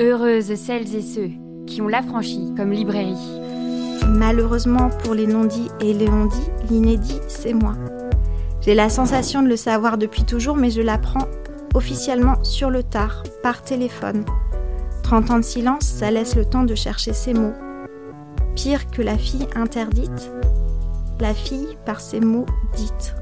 Heureuses celles et ceux qui ont l'affranchi comme librairie. Malheureusement pour les non-dits et les on-dits, l'inédit, c'est moi. J'ai la sensation de le savoir depuis toujours, mais je l'apprends officiellement sur le tard, par téléphone. 30 ans de silence, ça laisse le temps de chercher ses mots. Pire que la fille interdite, la fille par ses mots dites.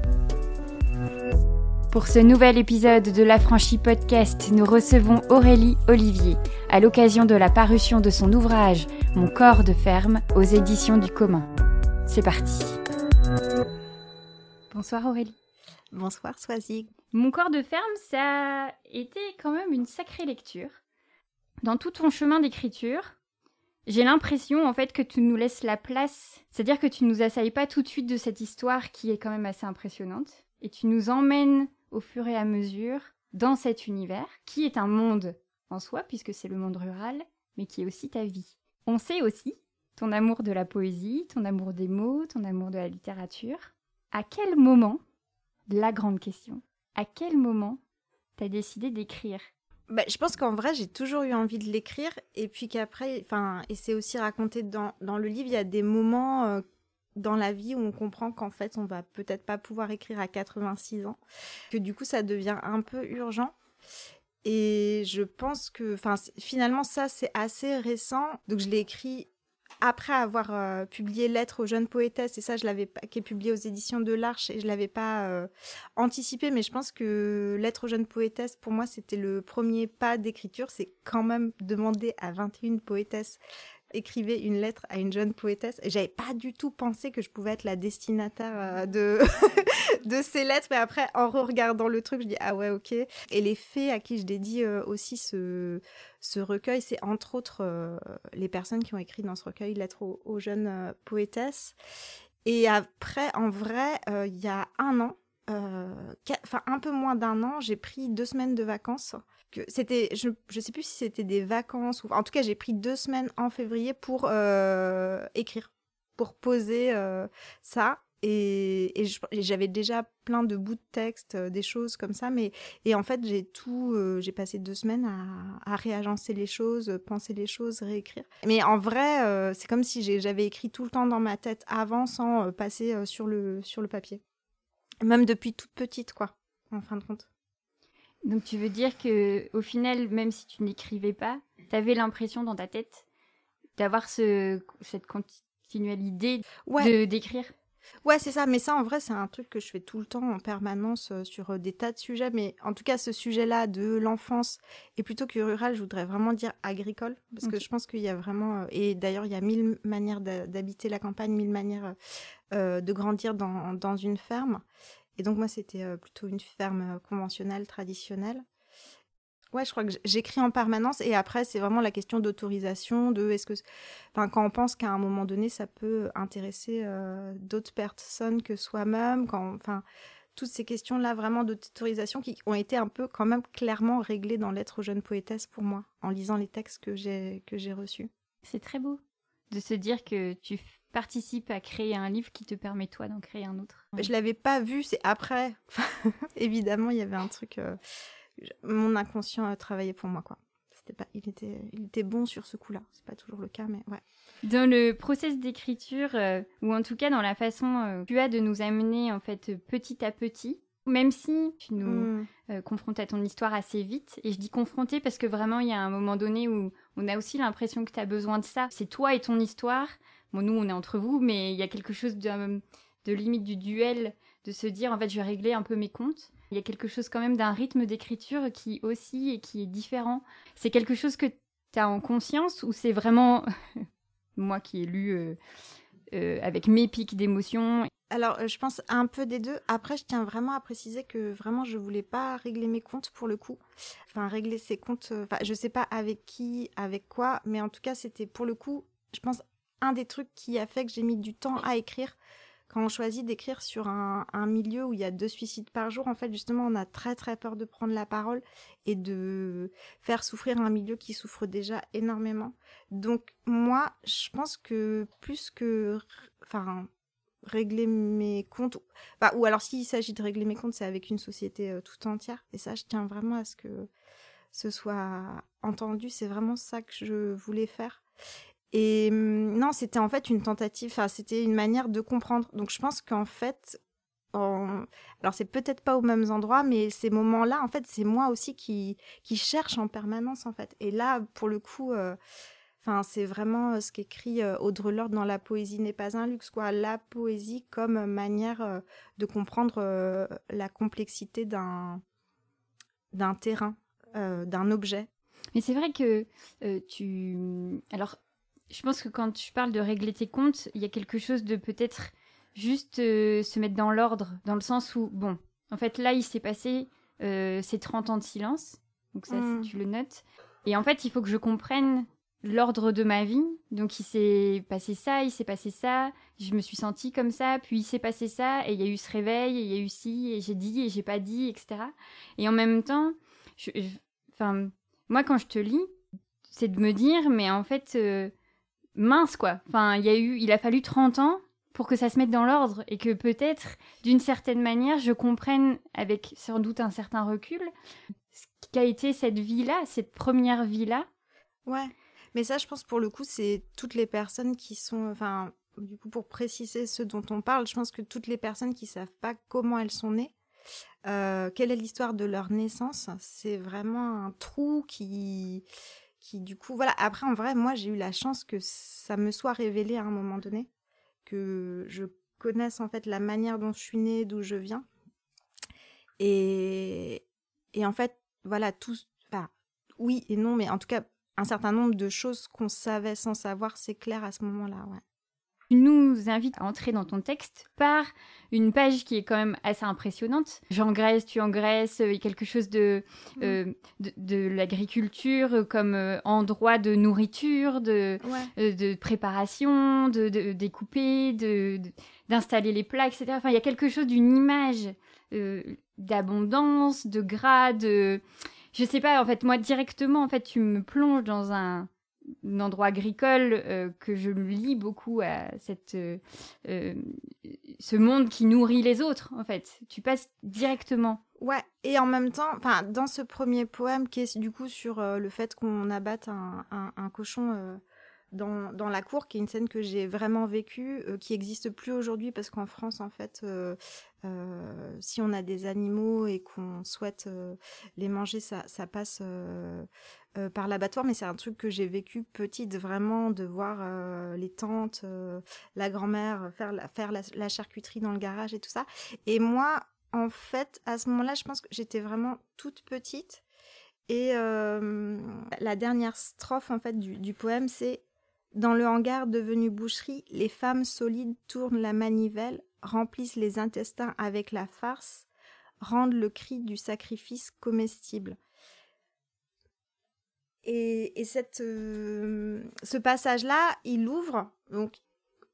Pour ce nouvel épisode de l'Affranchi Podcast, nous recevons Aurélie Olivier à l'occasion de la parution de son ouvrage Mon corps de ferme aux éditions du commun. C'est parti. Bonsoir Aurélie. Bonsoir Soisig. Mon corps de ferme, ça a été quand même une sacrée lecture. Dans tout ton chemin d'écriture, j'ai l'impression en fait que tu nous laisses la place, c'est-à-dire que tu nous assailles pas tout de suite de cette histoire qui est quand même assez impressionnante, et tu nous emmènes au fur et à mesure dans cet univers, qui est un monde en soi, puisque c'est le monde rural, mais qui est aussi ta vie. On sait aussi ton amour de la poésie, ton amour des mots, ton amour de la littérature. À quel moment, la grande question, à quel moment t'as décidé d'écrire? Bah, je pense qu'en vrai, j'ai toujours eu envie de l'écrire. Et puis qu'après, et c'est aussi raconté dans, dans le livre, il y a des moments euh, dans la vie où on comprend qu'en fait on va peut-être pas pouvoir écrire à 86 ans, que du coup ça devient un peu urgent. Et je pense que, finalement ça c'est assez récent. Donc je l'ai écrit après avoir euh, publié Lettres aux jeunes poétesses, et ça, je l'avais pas, qui est publié aux éditions de l'Arche, et je l'avais pas euh, anticipé, mais je pense que Lettres aux jeunes poétesses, pour moi, c'était le premier pas d'écriture. C'est quand même demander à 21 poétesses écrivait une lettre à une jeune poétesse. J'avais pas du tout pensé que je pouvais être la destinataire euh, de, de ces lettres. Mais après, en regardant le truc, je dis ah ouais, ok. Et les faits à qui je dédie euh, aussi ce, ce recueil, c'est entre autres euh, les personnes qui ont écrit dans ce recueil Lettres aux, jeunes poétesses. Et après, en vrai, il y a un an, enfin un peu moins d'un an, j'ai pris deux semaines de vacances que c'était, je ne sais plus si c'était des vacances ou, en tout cas, j'ai pris deux semaines en février pour euh, écrire, pour poser euh, ça. Et, j'avais déjà plein de bouts de texte, euh, des choses comme ça, mais et en fait j'ai tout, j'ai passé deux semaines à, à, réagencer les choses, penser les choses, réécrire. Mais en vrai, c'est comme si j'avais écrit tout le temps dans ma tête avant, sans passer sur le sur le papier, même depuis toute petite, quoi, en fin de compte. Donc tu veux dire que au final, même si tu n'écrivais pas, tu avais l'impression dans ta tête d'avoir ce, cette continuelle idée de d'écrire? Ouais, c'est ça. Mais ça, en vrai, c'est un truc que je fais tout le temps en permanence euh, sur euh, des tas de sujets. Mais en tout cas, ce sujet-là de l'enfance, et plutôt que rural, je voudrais vraiment dire agricole. Parce que je pense qu'il y a vraiment. Euh, et d'ailleurs, il y a mille manières d'habiter la campagne, mille manières de grandir dans, dans une ferme. Et donc moi, c'était plutôt une ferme conventionnelle, traditionnelle. Ouais, je crois que j'écris en permanence et après c'est vraiment la question d'autorisation, de est-ce que, enfin quand on pense qu'à un moment donné ça peut intéresser euh, d'autres personnes que soi-même, quand, enfin toutes ces questions-là vraiment d'autorisation qui ont été un peu quand même clairement réglées dans l'être jeune poétesse pour moi en lisant les textes que j'ai que j'ai reçus. C'est très beau de se dire que tu participe à créer un livre qui te permet toi d'en créer un autre. Je l'avais pas vu, c'est après. Évidemment, il y avait un truc. Euh, mon inconscient a travaillé pour moi, quoi. C'était pas, il était, il était bon sur ce coup-là. C'est pas toujours le cas, mais ouais. Dans le process d'écriture, euh, ou en tout cas dans la façon euh, que tu as de nous amener en fait petit à petit, même si tu nous mmh. confrontes à ton histoire assez vite, et je dis confronter parce que vraiment il y a un moment donné où on a aussi l'impression que tu as besoin de ça. C'est toi et ton histoire, Bon, nous, on est entre vous, mais il y a quelque chose de, de limite du duel, de se dire, en fait, je vais régler un peu mes comptes. Il y a quelque chose quand même d'un rythme d'écriture qui aussi et qui est différent. C'est quelque chose que tu as en conscience ou c'est vraiment moi qui ai lu euh, euh, avec mes pics d'émotion? Alors, euh, je pense un peu des deux. Après, je tiens vraiment à préciser que vraiment, je voulais pas régler mes comptes pour le coup. Enfin, régler ses comptes. Enfin, je sais pas avec qui, avec quoi, mais en tout cas, c'était pour le coup, je pense, un des trucs qui a fait que j'ai mis du temps à écrire. Quand on choisit d'écrire sur un, milieu où il y a deux suicides par jour, en fait, justement, on a très très peur de prendre la parole et de faire souffrir un milieu qui souffre déjà énormément. Donc, moi, je pense que plus que, enfin, régler mes comptes, ou alors s'il s'agit de régler mes comptes, c'est avec une société euh, tout entière. Et ça, je tiens vraiment à ce que ce soit entendu. C'est vraiment ça que je voulais faire. Et hum, non, c'était en fait une tentative, c'était une manière de comprendre. Donc je pense qu'en fait, alors c'est peut-être pas aux mêmes endroits, mais ces moments-là, en fait, c'est moi aussi qui, qui cherche en permanence, en fait. Et là, pour le coup, euh, c'est vraiment euh, ce qu'écrit euh, Audre Lorde dans La poésie n'est pas un luxe, quoi. La poésie comme manière de comprendre la complexité d'un d'un terrain, d'un objet. Mais c'est vrai que tu... Alors, je pense que quand tu parles de régler tes comptes, il y a quelque chose de peut-être juste euh, se mettre dans l'ordre, dans le sens où, bon, en fait, là, il s'est passé euh, ces 30 ans de silence. Donc ça, mm. tu le notes. Et en fait, il faut que je comprenne l'ordre de ma vie. Donc il s'est passé ça, il s'est passé ça, je me suis sentie comme ça, puis il s'est passé ça, et il y a eu ce réveil, et il y a eu ci, et j'ai dit, et j'ai pas dit, etc. Et en même temps, enfin, moi quand je te lis, c'est de me dire, mais en fait, euh, mince quoi. Enfin, il y a eu, il a fallu 30 ans pour que ça se mette dans l'ordre et que peut-être, d'une certaine manière, je comprenne avec sans doute un certain recul ce qu'a été cette vie-là, cette première vie-là. Ouais, mais ça, je pense pour le coup, c'est toutes les personnes qui sont, enfin, du coup, pour préciser ce dont on parle, je pense que toutes les personnes qui savent pas comment elles sont nées, euh, quelle est l'histoire de leur naissance, c'est vraiment un trou qui du coup voilà après en vrai moi j'ai eu la chance que ça me soit révélé à un moment donné que je connaisse en fait la manière dont je suis née, d'où je viens. Et, et en fait, voilà, tout, oui et non, mais en tout cas, un certain nombre de choses qu'on savait sans savoir, c'est clair à ce moment-là, ouais nous invite à entrer dans ton texte par une page qui est quand même assez impressionnante. J'engraisse, tu engraisses, il y a quelque chose de, euh, de, l'agriculture comme euh, endroit de nourriture, de, euh, de préparation, de, découper, de, d'installer les plats, etc. Enfin, il y a quelque chose d'une image d'abondance, de gras, de... Je sais pas, en fait, moi, directement, en fait, tu me plonges dans un endroit agricole euh, que je lis beaucoup à cette, euh, euh, ce monde qui nourrit les autres, en fait. Tu passes directement. Ouais, et en même temps, dans ce premier poème qui est du coup sur le fait qu'on abatte un, un cochon dans, la cour, qui est une scène que j'ai vraiment vécue, euh, qui existe plus aujourd'hui parce qu'en France, en fait, euh, euh, si on a des animaux et qu'on souhaite les manger, ça, passe par l'abattoir. Mais c'est un truc que j'ai vécu petite, vraiment, de voir les tantes, la grand-mère faire, la, charcuterie dans le garage et tout ça. Et moi, en fait, à ce moment-là, je pense que j'étais vraiment toute petite. Et la dernière strophe en fait du poème, c'est dans le hangar devenu boucherie, les femmes solides tournent la manivelle, remplissent les intestins avec la farce, rendent le cri du sacrifice comestible. Et, cette, euh, ce passage-là, il ouvre, donc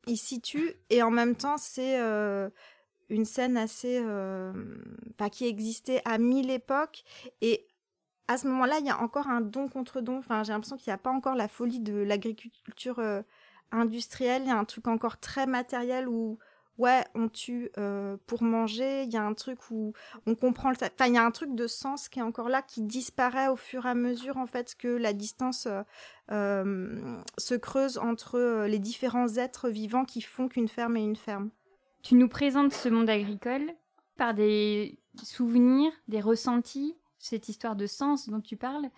il situe, et en même temps, c'est euh, une scène assez. Euh, qui existait à mille époques, et à ce moment-là, il y a encore un don contre don. Enfin, j'ai l'impression qu'il n'y a pas encore la folie de l'agriculture euh, industrielle. Il y a un truc encore très matériel où, ouais, on tue euh, pour manger. Il y a un truc où on comprend. Enfin, il y a un truc de sens qui est encore là, qui disparaît au fur et à mesure, en fait, que la distance euh, se creuse entre les différents êtres vivants qui font qu'une ferme est une ferme. Tu nous présentes ce monde agricole par des souvenirs, des ressentis cette histoire de sens dont tu parles,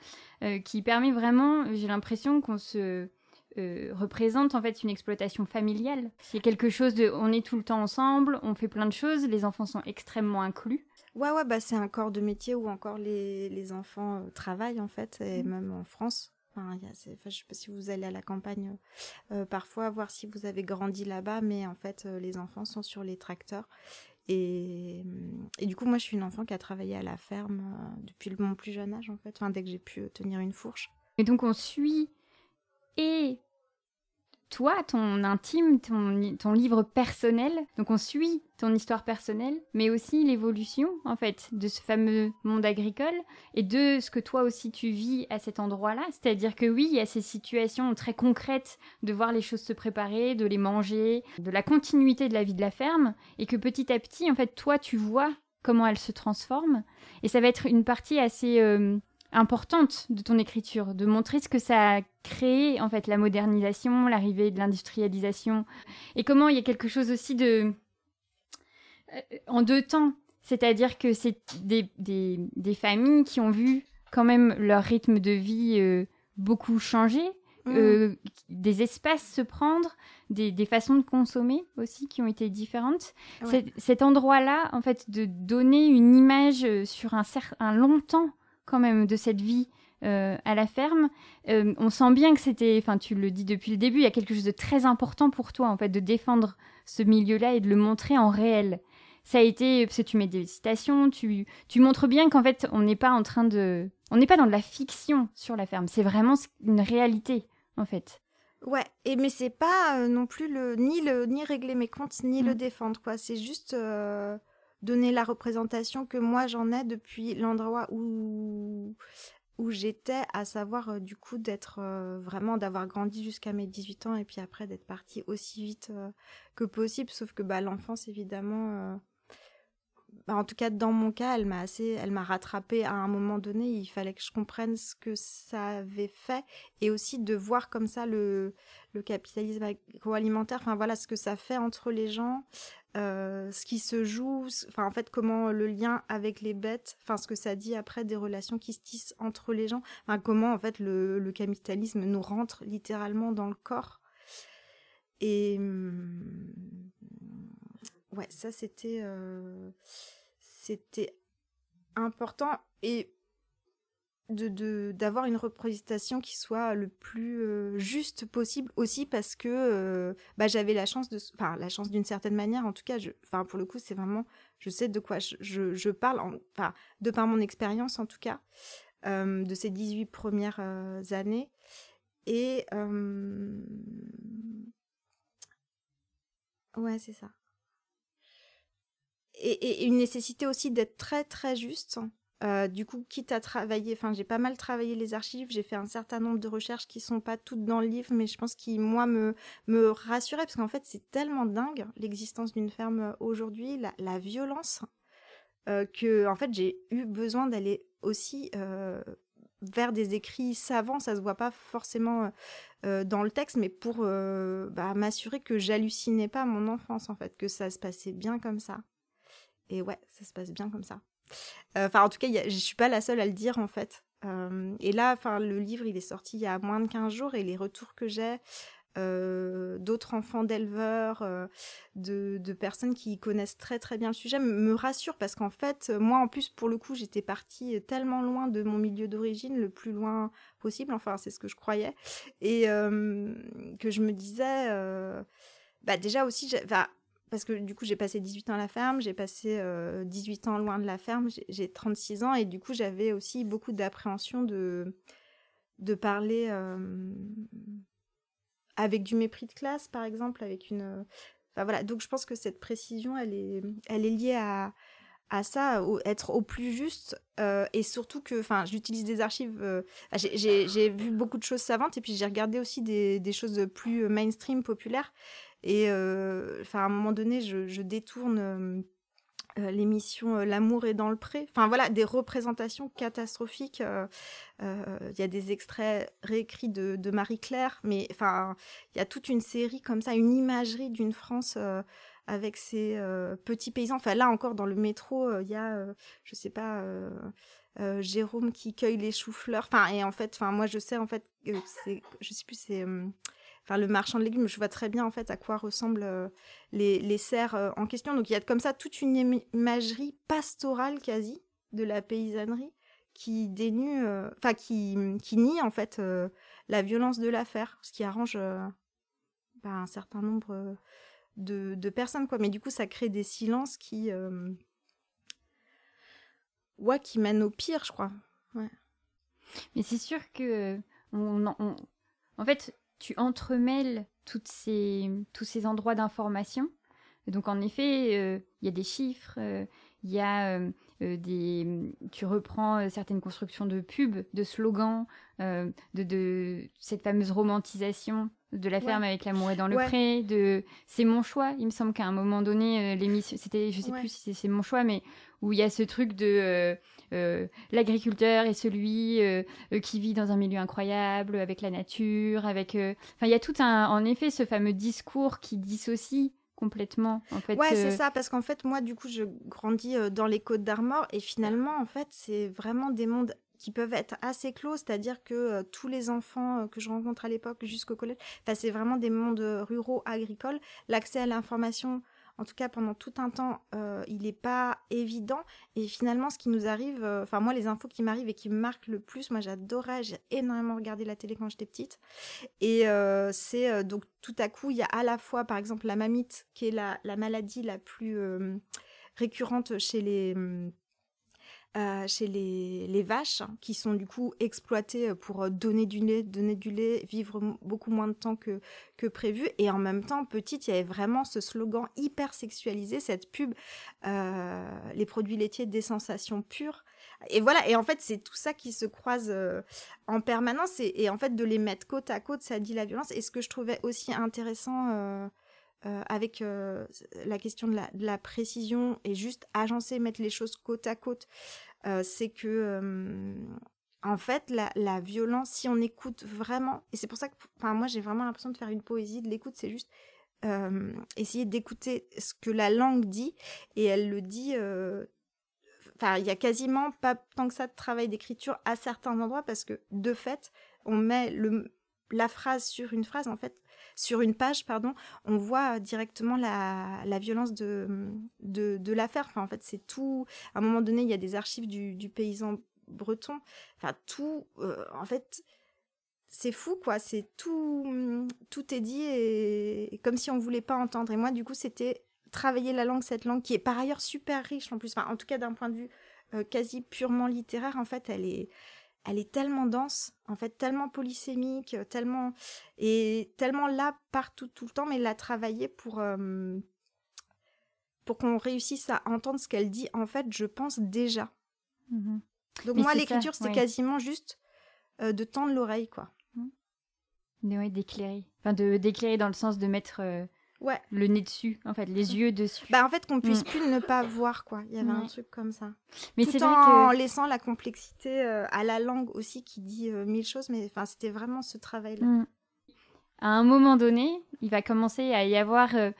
euh, qui permet vraiment, j'ai l'impression qu'on se euh, représente en fait une exploitation familiale. C'est quelque chose de, on est tout le temps ensemble, on fait plein de choses, les enfants sont extrêmement inclus. Ouais, ouais, bah c'est un corps de métier où encore les, les enfants euh, travaillent en fait, et mmh. même en France. Enfin, y a, enfin, je sais pas si vous allez à la campagne parfois, voir si vous avez grandi là-bas, mais en fait, les enfants sont sur les tracteurs et, et, du coup, moi, je suis une enfant qui a travaillé à la ferme euh, depuis mon plus jeune âge, en fait, dès que j'ai pu tenir une fourche. Et donc, on suit et toi, ton intime, ton, ton, livre personnel. Donc on suit ton histoire personnelle, mais aussi l'évolution, en fait, de ce fameux monde agricole et de ce que toi aussi tu vis à cet endroit-là. C'est-à-dire que oui, il y a ces situations très concrètes de voir les choses se préparer, de les manger, de la continuité de la vie de la ferme, et que petit à petit, en fait, toi, tu vois comment elle se transforme. Et ça va être une partie assez... Euh, importante de ton écriture, de montrer ce que ça a créé, en fait, la modernisation, l'arrivée de l'industrialisation, et comment il y a quelque chose aussi de... Euh, en deux temps, c'est-à-dire que c'est des, des, familles qui ont vu quand même leur rythme de vie euh, beaucoup changer, mmh. euh, des espaces se prendre, des, des, façons de consommer aussi qui ont été différentes. Cet endroit-là, en fait, de donner une image sur un, un long temps quand même de cette vie euh, à la ferme. Euh, on sent bien que c'était, enfin tu le dis depuis le début, il y a quelque chose de très important pour toi en fait de défendre ce milieu-là et de le montrer en réel. Ça a été, parce que tu mets des citations, tu, tu montres bien qu'en fait on n'est pas en train de, on n'est pas dans de la fiction sur la ferme, c'est vraiment une réalité en fait. Ouais, et mais c'est pas euh, non plus le ni le ni régler mes comptes ni le mm. défendre quoi. C'est juste donner la représentation que moi j'en ai depuis l'endroit où où j'étais, à savoir euh, du coup d'être euh, vraiment d'avoir grandi jusqu'à mes 18 ans et puis après d'être partie aussi vite euh, que possible, sauf que bah l'enfance évidemment bah, en tout cas dans mon cas, elle m'a assez elle m'a rattrapé à un moment donné, il fallait que je comprenne ce que ça avait fait et aussi de voir comme ça le le capitalisme agroalimentaire, enfin voilà ce que ça fait entre les gens, euh, ce qui se joue, enfin en fait comment le lien avec les bêtes, enfin ce que ça dit après des relations qui se tissent entre les gens, enfin comment en fait le, capitalisme nous rentre littéralement dans le corps. Et hum, ouais, ça c'était euh, c'était important et de d'avoir une représentation qui soit le plus euh, juste possible aussi parce que euh, bah, j'avais la chance de enfin la chance d'une certaine manière en tout cas je enfin pour le coup c'est vraiment je sais de quoi je, je, parle enfin de par mon expérience en tout cas euh, de ces 18 premières années. Et ouais c'est ça et, une nécessité aussi d'être très très juste euh, du coup, quitte à travailler, enfin, j'ai pas mal travaillé les archives, j'ai fait un certain nombre de recherches qui sont pas toutes dans le livre, mais je pense qu'ils, moi, me, me rassuraient, parce qu'en fait, c'est tellement dingue, l'existence d'une ferme euh, aujourd'hui, la, violence, euh, que, en fait, j'ai eu besoin d'aller aussi vers des écrits savants, ça se voit pas forcément dans le texte, mais pour bah, m'assurer que j'hallucinais pas mon enfance, en fait, que ça se passait bien comme ça. Et ouais, ça se passe bien comme ça. Euh, enfin, en tout cas, je suis pas la seule à le dire, en fait. Euh, et là, le livre, il est sorti il y a moins de 15 jours et les retours que j'ai euh, d'autres enfants d'éleveurs, de, personnes qui connaissent très très bien le sujet me rassurent parce qu'en fait, moi en plus, pour le coup, j'étais partie tellement loin de mon milieu d'origine, le plus loin possible, enfin c'est ce que je croyais, et que je me disais, bah déjà aussi, parce que du coup j'ai passé 18 ans à la ferme, j'ai passé 18 euh, ans loin de la ferme, j'ai 36 ans et du coup j'avais aussi beaucoup d'appréhension de, de parler euh, avec du mépris de classe par exemple, avec une... Enfin voilà, donc je pense que cette précision elle est, elle est liée à, à ça, être au plus juste euh, et surtout que, enfin, j'utilise des archives. j'ai vu beaucoup de choses savantes et puis j'ai regardé aussi des, des, choses plus mainstream, populaires. Et euh, enfin, à un moment donné, je, détourne euh, euh, l'émission L'amour est dans le pré. Enfin voilà, des représentations catastrophiques. Il y a des extraits réécrits de, Marie-Claire, mais enfin, il y a toute une série comme ça, une imagerie d'une France avec ces petits paysans. Enfin là encore, dans le métro, il y a, je sais pas. Jérôme qui cueille les choux-fleurs. Enfin, et en fait, enfin, moi, je sais, en fait, c'est, je sais plus, c'est enfin le marchand de légumes, je vois très bien en fait à quoi ressemblent euh, les, les serres euh, en question. Donc il y a comme ça toute une imagerie pastorale quasi de la paysannerie qui dénue, euh, enfin qui, nie en fait la violence de l'affaire, ce qui arrange bah, un certain nombre de, de, personnes quoi. Mais du coup ça crée des silences qui qui mènent au pire, je crois. Mais c'est sûr que en fait, tu entremêles toutes ces, tous ces endroits d'information. Donc en effet, euh, il y a des chiffres, euh, il y a euh, des, tu reprends certaines constructions de pubs, de slogans, de, de, cette fameuse romantisation de la ferme avec l'amour est dans le pré, de c'est mon choix. Il me semble qu'à un moment donné, l'émission, c'était, je sais plus si c'est mon choix, mais où il y a ce truc de l'agriculteur est celui qui vit dans un milieu incroyable avec la nature, avec. Enfin, il y a tout un, en effet, ce fameux discours qui dissocie complètement en fait ouais c'est ça parce qu'en fait moi du coup je grandis dans les côtes d'Armor et finalement en fait c'est vraiment des mondes qui peuvent être assez clos, c'est-à-dire que euh, tous les enfants euh, que je rencontre à l'époque jusqu'au collège, c'est vraiment des mondes euh, ruraux agricoles. L'accès à l'information, en tout cas pendant tout un temps, il n'est pas évident. Et finalement, ce qui nous arrive, enfin moi, les infos qui m'arrivent et qui me marquent le plus, moi j'adorais, j'ai énormément regardé la télé quand j'étais petite. Et c'est donc tout à coup, il y a à la fois, par exemple, la mamite, qui est la, la maladie la plus récurrente chez les euh, chez les, vaches, hein, qui sont du coup exploitées euh, pour euh, donner du lait, donner du lait, vivre beaucoup moins de temps que, prévu. Et en même temps, petite, il y avait vraiment ce slogan hyper sexualisé, cette pub, les produits laitiers des sensations pures. Et voilà, et en fait, c'est tout ça qui se croise en permanence. Et, en fait, de les mettre côte à côte, ça dit la violence. Et ce que je trouvais aussi intéressant... avec la question de la, la, précision et juste agencer, mettre les choses côte à côte, euh, c'est que euh, en fait, la, violence, si on écoute vraiment, et c'est pour ça que, moi, j'ai vraiment l'impression de faire une poésie de l'écoute, c'est juste euh, essayer d'écouter ce que la langue dit, et elle le dit. Enfin, il y a quasiment pas tant que ça de travail d'écriture à certains endroits parce que de fait, on met le, la phrase sur une phrase, en fait, sur une page, pardon, on voit directement la, violence de, l'affaire. En fait, c'est tout. À un moment donné, il y a des archives du, paysan breton. Enfin, tout. Euh, en fait, c'est fou, quoi. C'est tout. Tout est dit et, comme si on voulait pas entendre. Et moi, du coup, c'était travailler la langue, cette langue qui est par ailleurs super riche en plus. En tout cas, d'un point de vue euh, quasi purement littéraire, en fait, elle est elle est tellement dense, en fait, tellement polysémique, tellement et tellement là partout tout le temps, mais la travailler pour euh, pour qu'on réussisse à entendre ce qu'elle dit. En fait, je pense déjà. Mmh Donc moi, l'écriture, c'était quasiment juste euh, de tendre l'oreille, quoi. Mmh. d'éclairer. Enfin, de d'éclairer dans le sens de mettre euh, ouais. le nez dessus, en fait, les yeux dessus. Bah en fait qu'on puisse mm. plus ne pas voir quoi. Il y avait un truc comme ça. Mais c'est en laissant la complexité euh, à la langue aussi qui dit euh, mille choses. Mais enfin c'était vraiment ce travail là. Mm. À un moment donné, il va commencer à y avoir euh,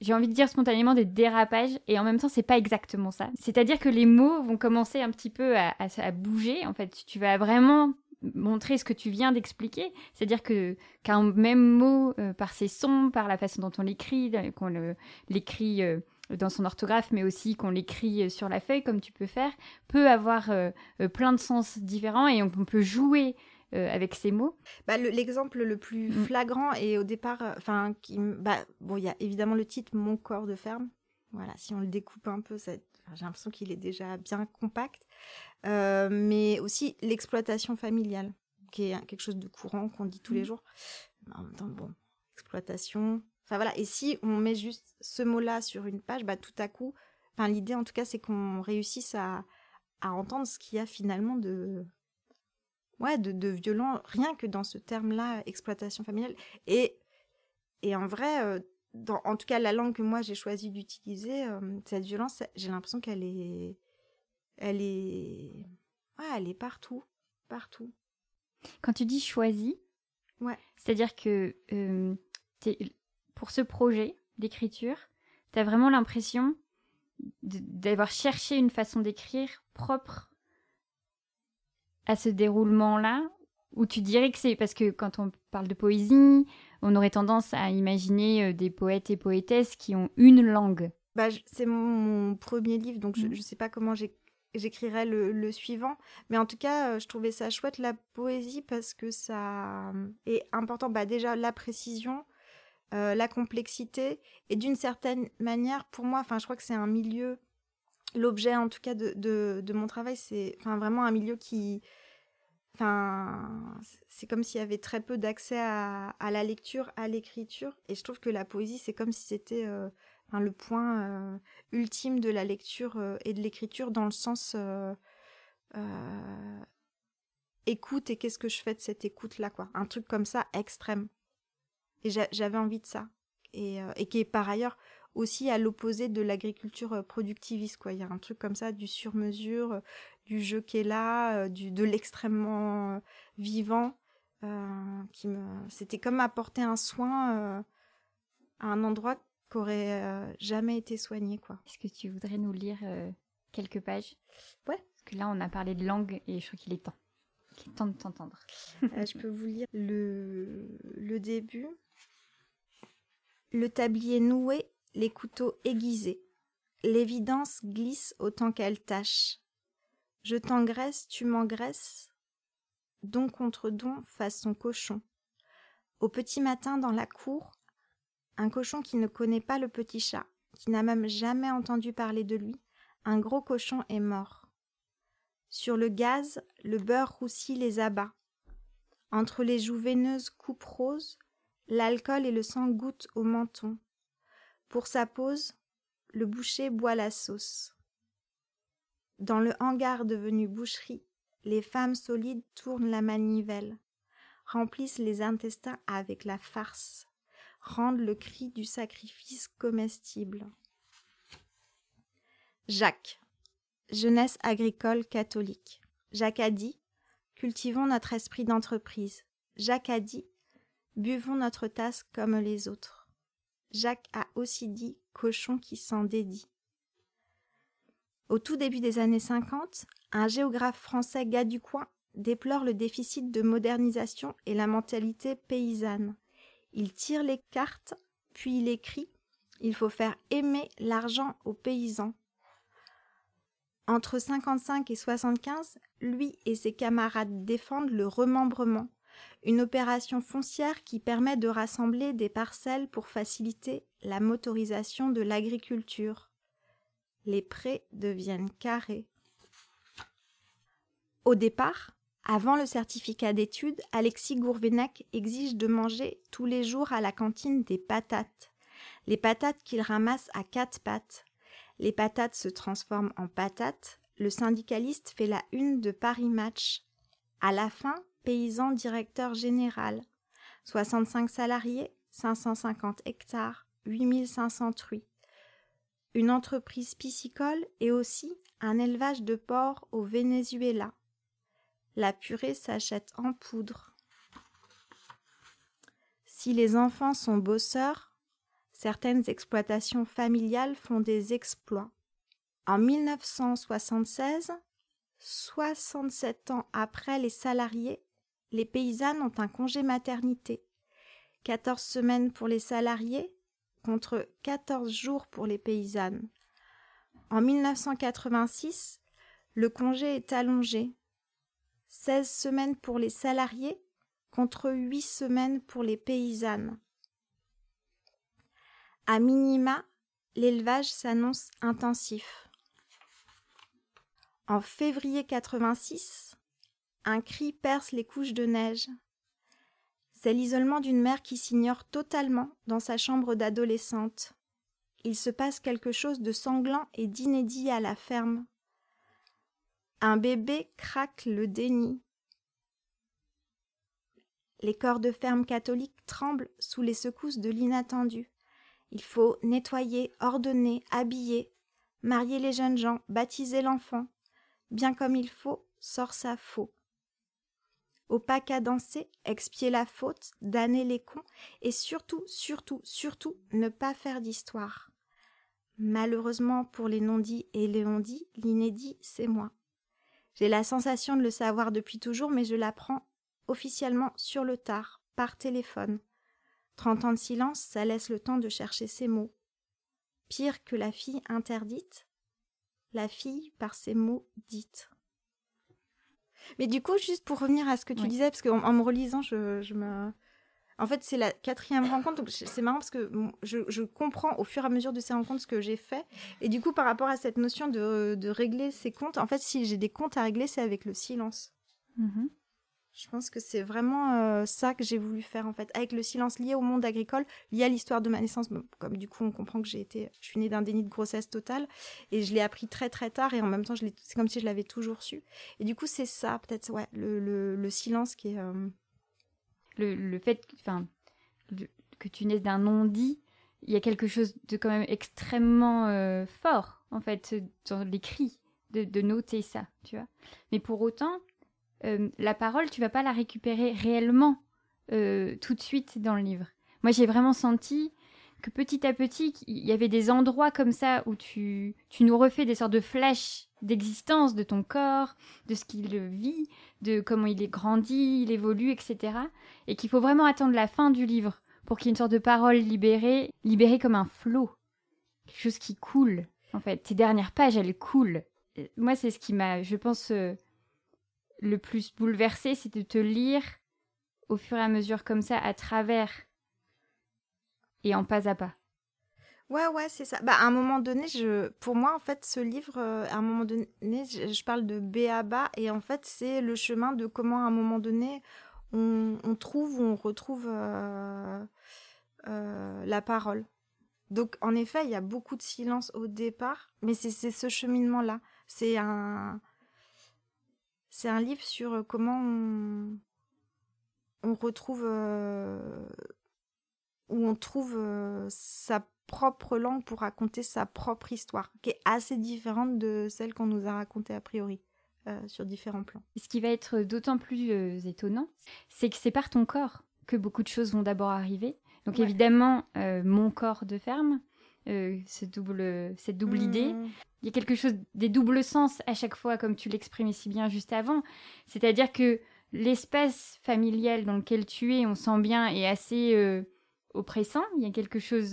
j'ai envie de dire spontanément des dérapages et en même temps c'est pas exactement ça. C'est-à-dire que les mots vont commencer un petit peu à, à, bouger. En fait, tu vas vraiment montrer ce que tu viens d'expliquer. C'est-à-dire que qu'un même mot, euh, par ses sons, par la façon dont on l'écrit, qu'on l'écrit euh, dans son orthographe, mais aussi qu'on l'écrit euh, sur la feuille, comme tu peux faire, peut avoir plein de sens différents et on, peut jouer avec ces mots. Bah, L'exemple le, plus mm. flagrant et au départ, enfin, bah, bon, il y a évidemment le titre Mon corps de ferme. Voilà, si on le découpe un peu, j'ai l'impression qu'il est déjà bien compact. Euh, mais aussi l'exploitation familiale, qui est quelque chose de courant qu'on dit tous les mmh. jours. En même temps, bon, exploitation. Enfin voilà, et si on met juste ce mot-là sur une page, bah tout à coup, enfin l'idée en tout cas, c'est qu'on réussisse à, à entendre ce qu'il y a finalement de, ouais, de, de, violent, rien que dans ce terme-là, exploitation familiale. Et, et en vrai, euh, dans, en tout cas, la langue que moi j'ai choisi d'utiliser, euh, cette violence, j'ai l'impression qu'elle est, elle est, elle est partout, partout. Quand tu dis choisi, ouais. c'est-à-dire que euh, pour ce projet d'écriture, tu as vraiment l'impression d'avoir cherché une façon d'écrire propre à ce déroulement-là, ou tu dirais que c'est parce que quand on parle de poésie, on aurait tendance à imaginer euh, des poètes et poétesses qui ont une langue. Bah, c'est mon, premier livre, donc je ne mmh. sais pas comment j'écrirai le, suivant. Mais en tout cas, euh, je trouvais ça chouette la poésie parce que ça euh, est important. Bah, déjà, la précision, euh, la complexité et d'une certaine manière, pour moi, enfin, je crois que c'est un milieu, l'objet en tout cas de, de, mon travail, c'est enfin, vraiment un milieu qui. Enfin, c'est comme s'il y avait très peu d'accès à, la lecture, à l'écriture. Et je trouve que la poésie, c'est comme si c'était le point euh, ultime de la lecture euh, et de l'écriture dans le sens euh, écoute et qu'est-ce que je fais de cette écoute là quoi. Un truc comme ça extrême. Et j'avais envie de ça. Et, et, qui est par ailleurs aussi à l'opposé de l'agriculture productiviste quoi. Il y a un truc comme ça du sur mesure du jeu qui est là, du, de l'extrêmement vivant. qui me... C'était comme apporter un soin à un endroit qui aurait jamais été soigné. quoi. Est-ce que tu voudrais nous lire quelques pages? Ouais. Parce que là, on a parlé de langue et je crois qu'il est temps. Il est temps de t'entendre. je peux vous lire le, le début. Le tablier noué, les couteaux aiguisés. L'évidence glisse autant qu'elle tâche. Je t'engraisse, tu m'engraisses. Don contre don, façon cochon. Au petit matin dans la cour, un cochon qui ne connaît pas le petit chat, qui n'a même jamais entendu parler de lui, un gros cochon est mort. Sur le gaz, le beurre roussit les abats. Entre les joues veineuses coupes roses, l'alcool et le sang goûtent au menton. Pour sa pause, le boucher boit la sauce. Dans le hangar devenu boucherie, les femmes solides tournent la manivelle, remplissent les intestins avec la farce, rendent le cri du sacrifice comestible. Jacques. Jeunesse agricole catholique. Jacques a dit Cultivons notre esprit d'entreprise. Jacques a dit Buvons notre tasse comme les autres. Jacques a aussi dit Cochon qui s'en dédie. Au tout début des années 50, un géographe français gars du déplore le déficit de modernisation et la mentalité paysanne. Il tire les cartes, puis il écrit Il faut faire aimer l'argent aux paysans. Entre 55 et 75, lui et ses camarades défendent le remembrement, une opération foncière qui permet de rassembler des parcelles pour faciliter la motorisation de l'agriculture. Les prés deviennent carrés. Au départ, avant le certificat d'études, Alexis Gourvenec exige de manger tous les jours à la cantine des patates. Les patates qu'il ramasse à quatre pattes. Les patates se transforment en patates. Le syndicaliste fait la une de Paris Match. À la fin, paysan directeur général. 65 salariés, 550 hectares, 8500 truies. Une entreprise piscicole et aussi un élevage de porcs au Venezuela. La purée s'achète en poudre. Si les enfants sont bosseurs, certaines exploitations familiales font des exploits. En 1976, 67 ans après les salariés, les paysannes ont un congé maternité. 14 semaines pour les salariés contre 14 jours pour les paysannes. En 1986, le congé est allongé 16 semaines pour les salariés contre 8 semaines pour les paysannes. À minima, l'élevage s'annonce intensif. En février 86, un cri perce les couches de neige. C'est l'isolement d'une mère qui s'ignore totalement dans sa chambre d'adolescente. Il se passe quelque chose de sanglant et d'inédit à la ferme. Un bébé craque le déni. Les corps de ferme catholiques tremblent sous les secousses de l'inattendu. Il faut nettoyer, ordonner, habiller, marier les jeunes gens, baptiser l'enfant. Bien comme il faut, sort sa faux. Au pas cadencé, expier la faute, damner les cons, et surtout, surtout, surtout, ne pas faire d'histoire. Malheureusement pour les non-dits et les on-dits, l'inédit, c'est moi. J'ai la sensation de le savoir depuis toujours, mais je l'apprends officiellement sur le tard, par téléphone. Trente ans de silence, ça laisse le temps de chercher ses mots. Pire que la fille interdite, la fille par ses mots dites. Mais du coup, juste pour revenir à ce que tu disais, parce qu'en en me relisant, je, je me, en fait, c'est la quatrième rencontre, donc c'est marrant parce que je, comprends au fur et à mesure de ces rencontres ce que j'ai fait. Et du coup, par rapport à cette notion de, régler ses comptes, en fait, si j'ai des comptes à régler, c'est avec le silence. Mm-hmm. Je pense que c'est vraiment euh, ça que j'ai voulu faire en fait, avec le silence lié au monde agricole, lié à l'histoire de ma naissance. Comme du coup, on comprend que j'ai été, je suis née d'un déni de grossesse totale et je l'ai appris très très tard et en même temps, c'est comme si je l'avais toujours su. Et du coup, c'est ça peut-être, ouais, le, silence qui est euh, le, fait enfin, que tu naisses d'un non-dit, il y a quelque chose de quand même extrêmement euh, fort, en fait, dans l'écrit de, noter ça, tu vois. Mais pour autant, euh, la parole, tu vas pas la récupérer réellement euh, tout de suite dans le livre. Moi, j'ai vraiment senti que petit à petit, il y avait des endroits comme ça où tu, tu nous refais des sortes de flashs d'existence de ton corps, de ce qu'il vit, de comment il est grandi, il évolue, etc. Et qu'il faut vraiment attendre la fin du livre pour qu'il y ait une sorte de parole libérée, libérée comme un flot. Quelque chose qui coule, en fait. Tes dernières pages, elles coulent. Moi, c'est ce qui m'a, je pense, euh, le plus bouleversé, c'est de te lire au fur et à mesure comme ça, à travers et en pas à pas. Ouais, ouais, c'est ça. Bah, à un moment donné, je, pour moi, en fait, ce livre, euh, à un moment donné, je, parle de Béaba, et en fait, c'est le chemin de comment, à un moment donné, on, trouve ou on retrouve euh, euh, la parole. Donc, en effet, il y a beaucoup de silence au départ, mais c'est ce cheminement-là. C'est un, c'est un livre sur comment on, on retrouve, où on trouve sa propre langue pour raconter sa propre histoire, qui est assez différente de celle qu'on nous a racontée a priori. Euh, sur différents plans. Ce qui va être d'autant plus euh, étonnant, c'est que c'est par ton corps que beaucoup de choses vont d'abord arriver. Donc évidemment, euh, mon corps de ferme, ce double, cette double idée, mmh. il y a quelque chose des doubles sens à chaque fois, comme tu l'exprimais si bien juste avant. C'est-à-dire que l'espace familial dans lequel tu es, on sent bien, est assez oppressant. Il y a quelque chose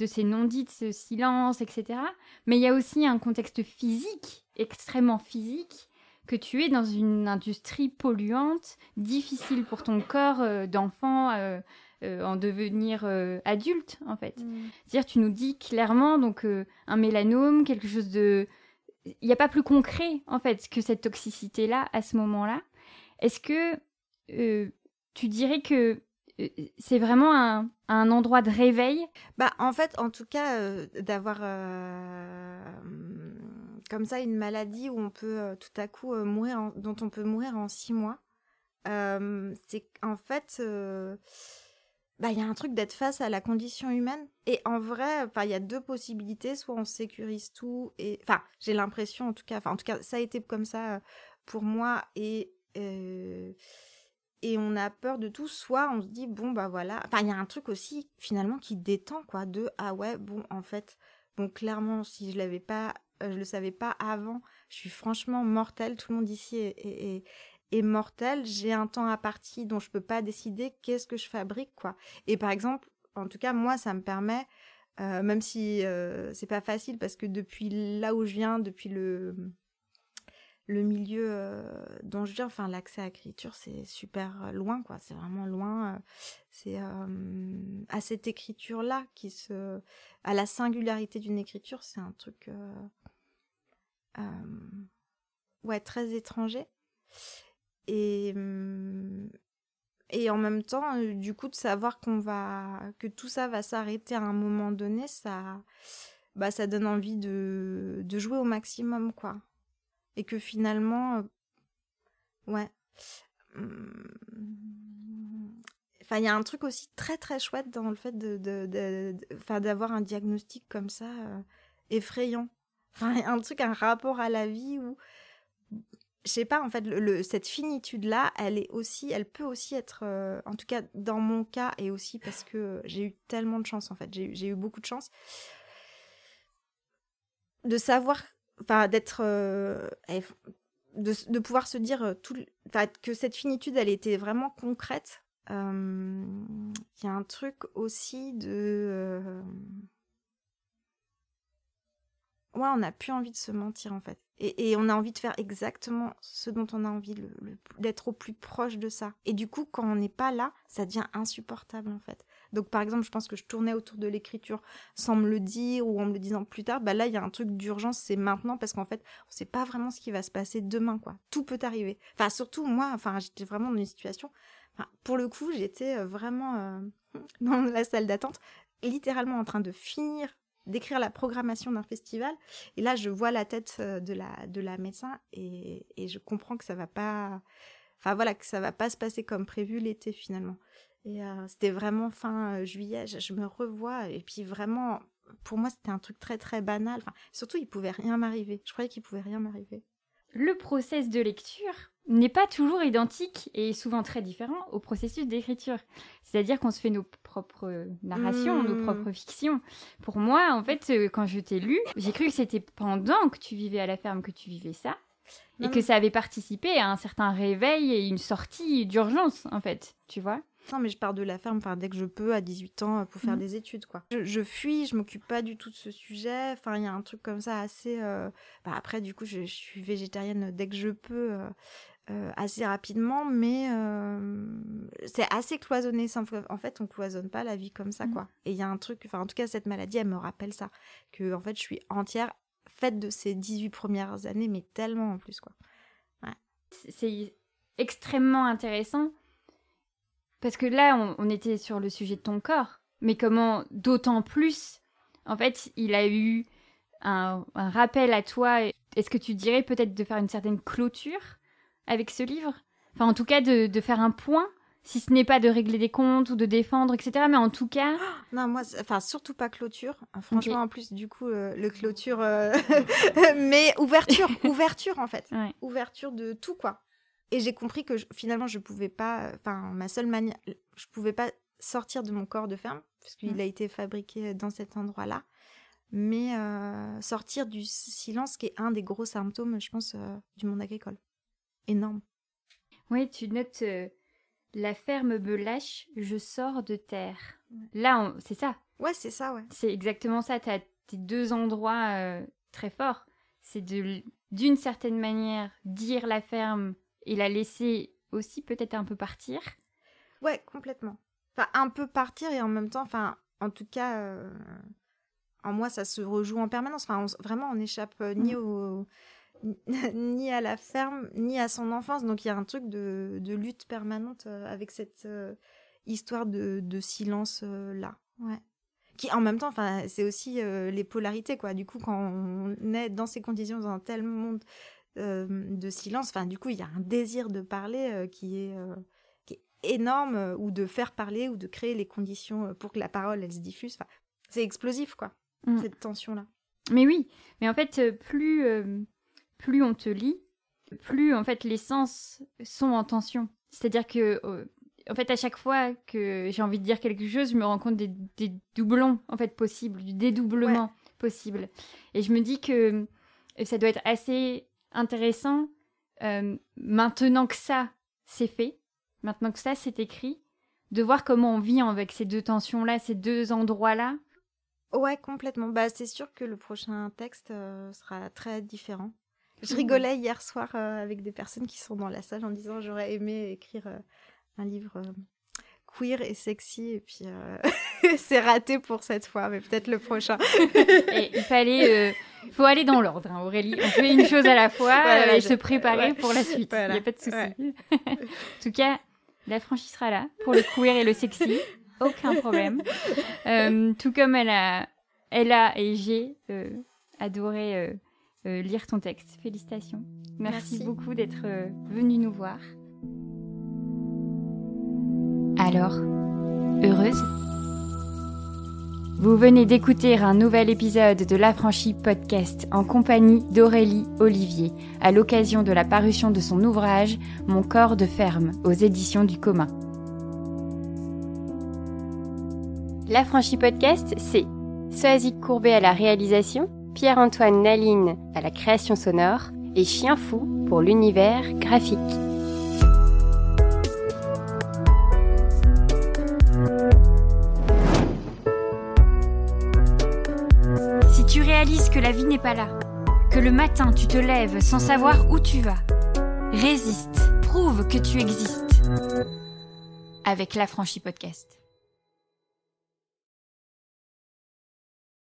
de ces non-dits, ce silence, etc. Mais il y a aussi un contexte physique, extrêmement physique, que tu es dans une industrie polluante, difficile pour ton corps euh, d'enfant euh, euh, en devenir adulte, en fait. Mm. C'est-à-dire, tu nous dis clairement, donc, un mélanome, quelque chose de... Il n'y a pas plus concret, en fait, que cette toxicité-là, à ce moment-là. Est-ce que tu dirais que euh, c'est vraiment un, endroit de réveil? Bah en fait, en tout cas, euh, d'avoir euh, comme ça une maladie où on peut tout à coup mourir, dont on peut mourir en six mois, c'est en fait, bah il y a un truc d'être face à la condition humaine. Et en vrai, il y a deux possibilités, soit on sécurise tout et, enfin j'ai l'impression en tout cas, en tout cas ça a été comme ça pour moi et et on a peur de tout, soit on se dit bon bah voilà, enfin il y a un truc aussi finalement qui détend quoi, de ah ouais bon en fait bon clairement si je l'avais pas, euh, je le savais pas avant, je suis franchement mortelle, tout le monde ici est, mortel, j'ai un temps à partie dont je peux pas décider qu'est-ce que je fabrique quoi. Et par exemple, en tout cas moi ça me permet euh, même si euh, c'est pas facile parce que depuis là où je viens, depuis le le milieu euh, dont je viens, enfin l'accès à l'écriture, c'est super loin, quoi. C'est vraiment loin. Euh, c'est à cette écriture-là qui se, à la singularité d'une écriture, c'est un truc, ouais, très étranger. Et et en même temps, du coup, de savoir qu'on va, que tout ça va s'arrêter à un moment donné, ça, bah, ça donne envie de, de jouer au maximum, quoi et que finalement, euh, ouais. Hum, enfin, il y a un truc aussi très très chouette dans le fait de, d'avoir un diagnostic comme ça euh, effrayant. Enfin, un truc, un rapport à la vie où, je sais pas, en fait, cette finitude là, elle est aussi, elle peut aussi être, euh, en tout cas dans mon cas et aussi parce que j'ai eu tellement de chance en fait, j'ai eu beaucoup de chance de savoir enfin d'être euh, de, pouvoir se dire euh, tout que cette finitude elle était vraiment concrète. Euh, il y a un truc aussi de ouais on n'a plus envie de se mentir en fait et, on a envie de faire exactement ce dont on a envie d'être au plus proche de ça et du coup quand on n'est pas là ça devient insupportable en fait donc par exemple, je pense que je tournais autour de l'écriture sans me le dire ou en me le disant plus tard. Bah là, il y a un truc d'urgence, c'est maintenant parce qu'en fait, on sait pas vraiment ce qui va se passer demain, quoi. Tout peut arriver. Enfin, surtout moi, enfin, j'étais vraiment dans une situation. pour le coup, j'étais euh, vraiment euh, dans la salle d'attente, littéralement en train de finir d'écrire la programmation d'un festival. Et là, je vois la tête euh, de la, de la médecin et, et je comprends que ça va pas, enfin voilà, que ça va pas se passer comme prévu l'été finalement. Et c'était vraiment fin juillet, je, me revois, et puis vraiment, pour moi, c'était un truc très très banal. Enfin, surtout, il pouvait rien m'arriver. Je croyais qu'il pouvait rien m'arriver. Le process de lecture n'est pas toujours identique et souvent très différent au processus d'écriture. C'est-à-dire qu'on se fait nos propres narrations, nos hmm. propres fictions. Pour moi, en fait, euh, quand je t'ai lu, j'ai cru que c'était pendant que tu vivais à la ferme que tu vivais ça et que ça avait participé à un certain réveil et une sortie d'urgence, en fait, tu vois non, mais je pars de la ferme enfin, dès que je peux à 18 ans pour faire mhm. des études. quoi. Je, fuis, je m'occupe pas du tout de ce sujet. Enfin, il y a un truc comme ça assez. Euh, bah, après, du coup, je, suis végétarienne dès que je peux. Euh, euh, assez rapidement, mais c'est assez cloisonné. En fait, on cloisonne pas la vie comme ça, mhm. quoi. Et il y a un truc, enfin, en tout cas, cette maladie, elle me rappelle ça, que en fait, je suis entière, faite de ces 18 premières années, mais tellement en plus, quoi. C'est extrêmement intéressant parce que là, on, était sur le sujet de ton corps, mais comment d'autant plus, en fait, il a eu un, rappel à toi. Est-ce que tu dirais peut-être de faire une certaine clôture avec ce livre Enfin, en tout cas, de, faire un point si ce n'est pas de régler des comptes ou de défendre, etc. Mais en tout cas. Non, moi, enfin, surtout pas clôture. Franchement, en plus, du coup, euh, le clôture. Euh, mais ouverture, ouverture, en fait. Ouverture de tout, quoi. Et j'ai compris que finalement, je pouvais pas. Enfin, ma seule manière. Je pouvais pas sortir de mon corps de ferme, puisqu'il mmh. a été fabriqué dans cet endroit-là. Mais euh, sortir du silence, qui est un des gros symptômes, je pense, euh, du monde agricole. Énorme. Oui, tu notes euh, la ferme me lâche, je sors de terre. Là, c'est ça. Ouais, c'est ça, ouais. C'est exactement ça. Tu as tes deux endroits très forts. C'est d'une certaine manière dire la ferme et la laisser aussi peut-être un peu partir. Ouais, complètement. Enfin, un peu partir et en même temps, enfin, en tout cas, euh, en moi, ça se rejoue en permanence. Enfin, vraiment, on n'échappe euh, ni mm. au ni à la ferme, ni à son enfance. Donc il y a un truc de, de lutte permanente euh, avec cette histoire de, de silence là. Ouais. Qui en même temps, enfin, c'est aussi les polarités quoi. Du coup, quand on est dans ces conditions dans un tel monde euh, de silence. Enfin, du coup, il y a un désir de parler euh, qui est euh, qui est énorme, ou de faire parler, ou de créer les conditions pour que la parole elle se diffuse. Enfin, c'est explosif, quoi, mm. cette tension-là. Mais oui, mais en fait, plus plus on te lit, plus en fait les sens sont en tension. C'est-à-dire que en fait, à chaque fois que j'ai envie de dire quelque chose, je me rends compte des, doublons en fait possibles, du dédoublement possible. Et je me dis que ça doit être assez intéressant, euh, maintenant que ça c'est fait, maintenant que ça c'est écrit, de voir comment on vit avec ces deux tensions-là, ces deux endroits-là. Ouais, complètement. Bah, c'est sûr que le prochain texte euh, sera très différent. Je rigolais hier soir euh, avec des personnes qui sont dans la salle en disant j'aurais aimé écrire un livre queer et sexy et puis c'est raté pour cette fois mais peut-être le prochain et il fallait faut aller dans l'ordre, hein, Aurélie. On fait une chose à la fois euh, et se préparer pour la suite. Il n'y a pas de souci. en tout cas, la franchise sera là pour le queer et le sexy. Aucun problème. Euh, tout comme elle a, elle a et j'ai euh, lire ton texte. Félicitations. Merci, Merci. beaucoup d'être venu nous voir. Alors, heureuse? Vous venez d'écouter un nouvel épisode de l'Affranchi Podcast en compagnie d'Aurélie Olivier à l'occasion de la parution de son ouvrage Mon corps de ferme aux éditions du commun. L'Affranchi Podcast, c'est Soazic Courbet à la réalisation, Pierre-Antoine Naline à la création sonore et Chien Fou pour l'univers graphique. réalise que la vie n'est pas là, que le matin tu te lèves sans savoir où tu vas. Résiste, prouve que tu existes. Avec l'affranchi podcast.